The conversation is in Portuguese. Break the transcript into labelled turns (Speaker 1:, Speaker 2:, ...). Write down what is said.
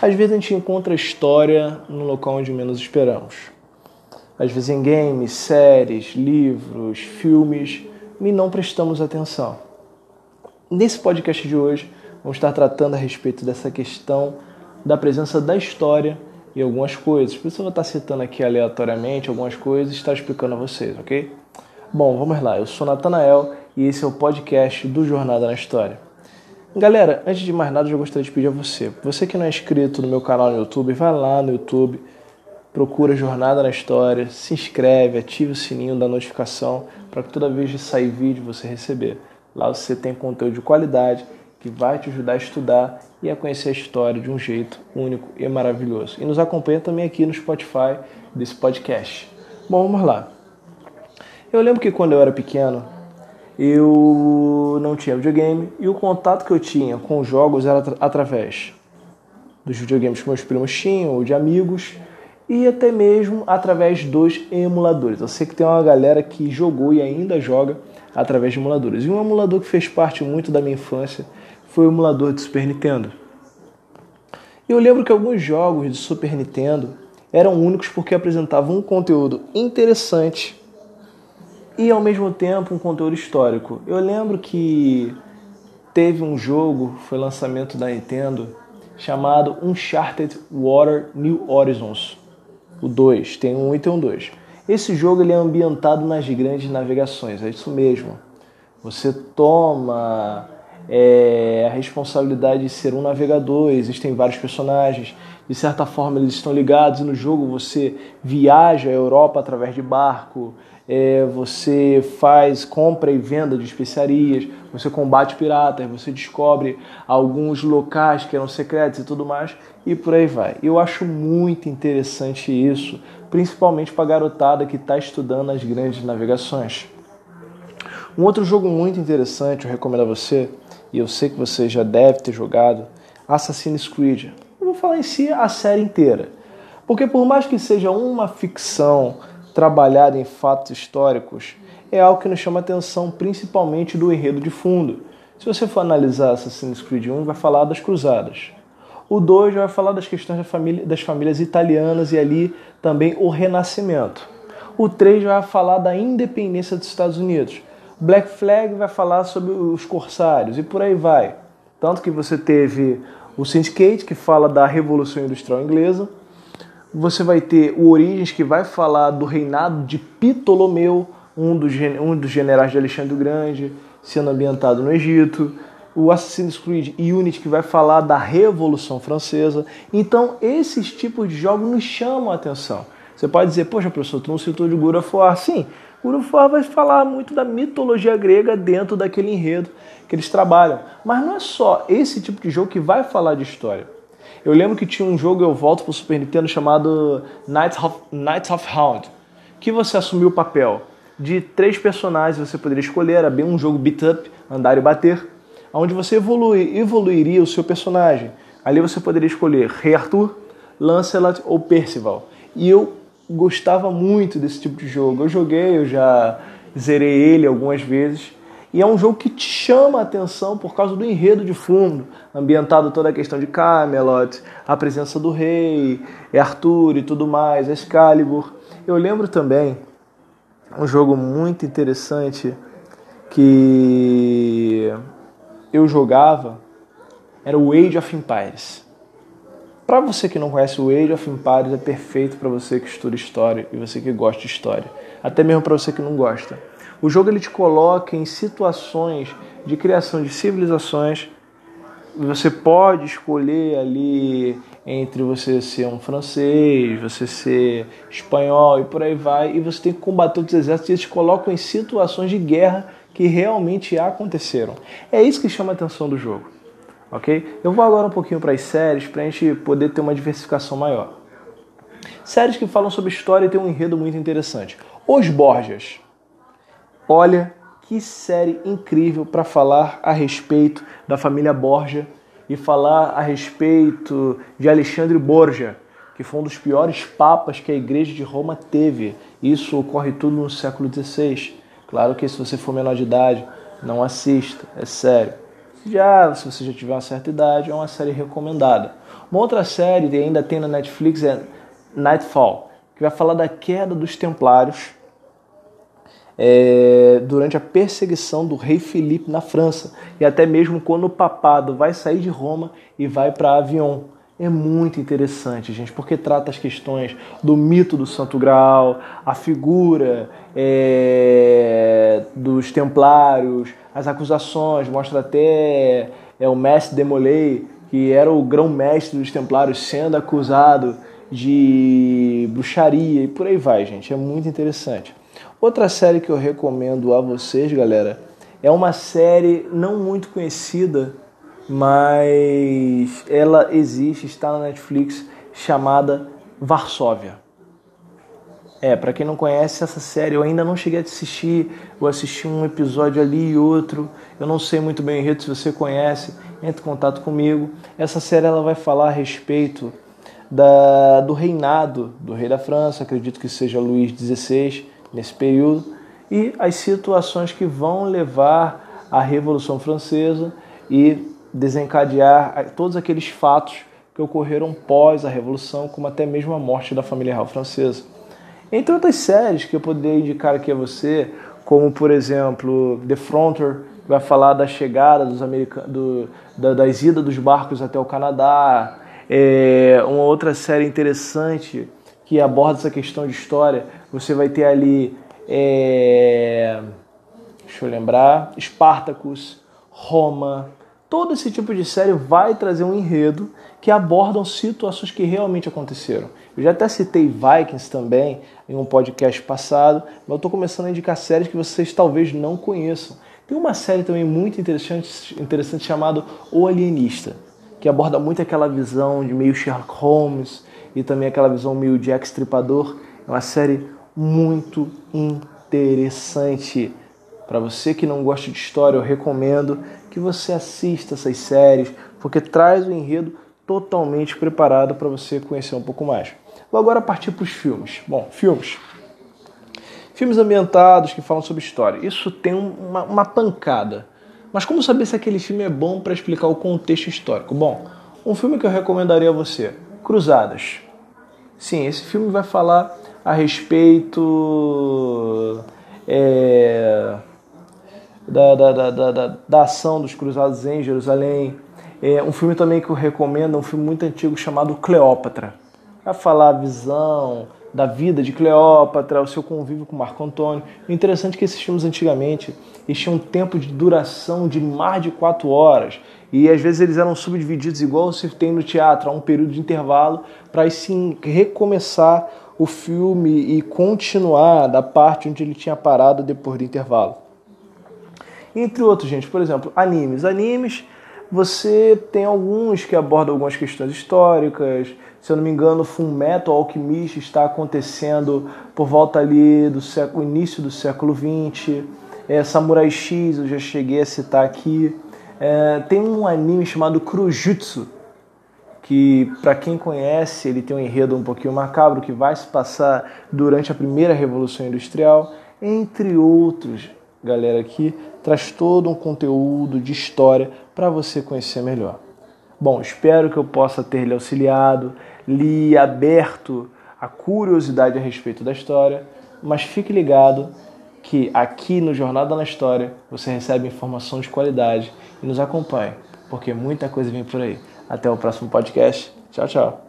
Speaker 1: Às vezes a gente encontra história no local onde menos esperamos. Às vezes em games, séries, livros, filmes, e não prestamos atenção. Nesse podcast de hoje, vamos estar tratando a respeito dessa questão da presença da história e algumas coisas. Por isso eu vou estar citando aqui aleatoriamente algumas coisas e estar explicando a vocês, ok? Bom, vamos lá. Eu sou Natanael e esse é o podcast do Jornada na História. Galera, antes de mais nada, eu gostaria de pedir a você, você que não é inscrito no meu canal no YouTube, vai lá no YouTube, procura Jornada na História, se inscreve, ative o sininho da notificação para que toda vez que sair vídeo você receber. Lá você tem conteúdo de qualidade que vai te ajudar a estudar e a conhecer a história de um jeito único e maravilhoso. E nos acompanha também aqui no Spotify desse podcast. Bom, vamos lá. Eu lembro que quando eu era pequeno, eu não tinha videogame e o contato que eu tinha com jogos era através dos videogames que meus primos tinham ou de amigos e até mesmo através dos emuladores. Eu sei que tem uma galera que jogou e ainda joga através de emuladores. E um emulador que fez parte muito da minha infância foi o emulador de Super Nintendo. Eu lembro que alguns jogos de Super Nintendo eram únicos porque apresentavam um conteúdo interessante e ao mesmo tempo um conteúdo histórico. Eu lembro que teve um jogo, foi lançamento da Nintendo, chamado Uncharted Water New Horizons. O 2, tem um e tem um 2. Esse jogo ele é ambientado nas grandes navegações, é isso mesmo. Você toma é, a responsabilidade de ser um navegador, existem vários personagens, de certa forma eles estão ligados e no jogo você viaja a Europa através de barco, é, você faz compra e venda de especiarias, você combate piratas, você descobre alguns locais que eram secretos e tudo mais, e por aí vai. Eu acho muito interessante isso, principalmente para a garotada que está estudando as grandes navegações. Um outro jogo muito interessante, eu recomendo a você, e eu sei que você já deve ter jogado, Assassin's Creed. Eu vou falar em si a série inteira. Porque por mais que seja uma ficção trabalhada em fatos históricos, é algo que nos chama atenção principalmente do enredo de fundo. Se você for analisar Assassin's Creed 1, vai falar das cruzadas. O 2 vai falar das questões da família, das famílias italianas e ali também o renascimento. O 3 vai falar da independência dos Estados Unidos. Black Flag vai falar sobre os corsários e por aí vai. Tanto que você teve o Syndicate, que fala da Revolução Industrial Inglesa, você vai ter o Origens, que vai falar do reinado de Ptolomeu, um dos, um dos generais de Alexandre o Grande, sendo ambientado no Egito. O Assassin's Creed Unity, que vai falar da Revolução Francesa. Então, esses tipos de jogos nos chamam a atenção. Você pode dizer, poxa, professor, tu não citou de God of. Sim, God of vai falar muito da mitologia grega dentro daquele enredo que eles trabalham. Mas não é só esse tipo de jogo que vai falar de história. Eu lembro que tinha um jogo, eu volto pro Super Nintendo, chamado Knights of, Knights of Hound, que você assumiu o papel de três personagens, você poderia escolher, era bem um jogo beat up, andar e bater, onde você evolui, evoluiria o seu personagem. Ali você poderia escolher Rei Arthur, Lancelot ou Percival. E eu gostava muito desse tipo de jogo. Eu joguei, eu já zerei ele algumas vezes e é um jogo que te chama a atenção por causa do enredo de fundo, ambientado toda a questão de Camelot, a presença do rei, Arthur e tudo mais, Excalibur. Eu lembro também um jogo muito interessante que eu jogava, era o Age of Empires. Para você que não conhece o Age of Empires, é perfeito para você que estuda história e você que gosta de história, até mesmo para você que não gosta. O jogo ele te coloca em situações de criação de civilizações. Você pode escolher ali entre você ser um francês, você ser espanhol e por aí vai, e você tem que combater outros exércitos e eles te colocam em situações de guerra que realmente aconteceram. É isso que chama a atenção do jogo, ok? Eu vou agora um pouquinho para as séries para a gente poder ter uma diversificação maior. Séries que falam sobre história e tem um enredo muito interessante. Os Borgias. Olha que série incrível para falar a respeito da família Borgia e falar a respeito de Alexandre Borgia, que foi um dos piores papas que a Igreja de Roma teve. Isso ocorre tudo no século XVI. Claro que se você for menor de idade, não assista, é sério. Já se você já tiver uma certa idade, é uma série recomendada. Uma outra série que ainda tem na Netflix é Nightfall, que vai falar da queda dos Templários é, durante a perseguição do rei Felipe na França e até mesmo quando o papado vai sair de Roma e vai para Avignon. É muito interessante, gente, porque trata as questões do mito do Santo Graal, a figura é, dos Templários, as acusações, mostra até é, o mestre Demolay, que era o grão-mestre dos Templários, sendo acusado de bruxaria e por aí vai, gente. É muito interessante. Outra série que eu recomendo a vocês, galera, é uma série não muito conhecida, mas ela existe, está na Netflix, chamada Varsóvia. É, para quem não conhece essa série, eu ainda não cheguei a assistir, eu assisti um episódio ali e outro, eu não sei muito bem o enredo, se você conhece, entre em contato comigo. Essa série ela vai falar a respeito da, do reinado do rei da França, acredito que seja Luís XVI, nesse período, e as situações que vão levar à Revolução Francesa e desencadear todos aqueles fatos que ocorreram pós a Revolução, como até mesmo a morte da família real francesa. Entre outras séries que eu poderia indicar aqui a você, como por exemplo The Frontier, que vai falar da chegada dos americanos, do, da, das idas dos barcos até o Canadá. É, uma outra série interessante que aborda essa questão de história você vai ter ali, é, deixa eu lembrar, Spartacus, Roma. Todo esse tipo de série vai trazer um enredo que abordam situações que realmente aconteceram. Eu já até citei Vikings também em um podcast passado, mas eu estou começando a indicar séries que vocês talvez não conheçam. Tem uma série também muito interessante, interessante chamada O Alienista, que aborda muito aquela visão de meio Sherlock Holmes e também aquela visão meio Jack Stripador. É uma série muito interessante. Para você que não gosta de história, eu recomendo que você assista essas séries, porque traz o enredo totalmente preparado para você conhecer um pouco mais. Vou agora partir para os filmes. Bom, filmes. Filmes ambientados que falam sobre história. Isso tem uma, uma pancada. Mas como saber se aquele filme é bom para explicar o contexto histórico? Bom, um filme que eu recomendaria a você: Cruzadas. Sim, esse filme vai falar a respeito é, da, da, da, da, da ação dos cruzados em Jerusalém. É um filme também que eu recomendo, é um filme muito antigo chamado Cleópatra. Vai falar a visão da vida de Cleópatra, o seu convívio com Marco Antônio. O interessante é que esses filmes antigamente eles tinham um tempo de duração de mais de quatro horas. E às vezes eles eram subdivididos igual se tem no teatro, há um período de intervalo, para sim recomeçar o filme e continuar da parte onde ele tinha parado depois do intervalo. Entre outros, gente, por exemplo, animes. Animes, você tem alguns que abordam algumas questões históricas. Se eu não me engano, Full Metal Alchemist está acontecendo por volta ali do século, início do século 20. É, Samurai X, eu já cheguei a citar aqui. É, tem um anime chamado Krujutsu, que para quem conhece, ele tem um enredo um pouquinho macabro que vai se passar durante a primeira revolução industrial, entre outros. Galera aqui traz todo um conteúdo de história para você conhecer melhor. Bom, espero que eu possa ter lhe auxiliado, lhe aberto a curiosidade a respeito da história, mas fique ligado que aqui no Jornada na História você recebe informação de qualidade e nos acompanhe, porque muita coisa vem por aí. Até o próximo podcast. Tchau, tchau.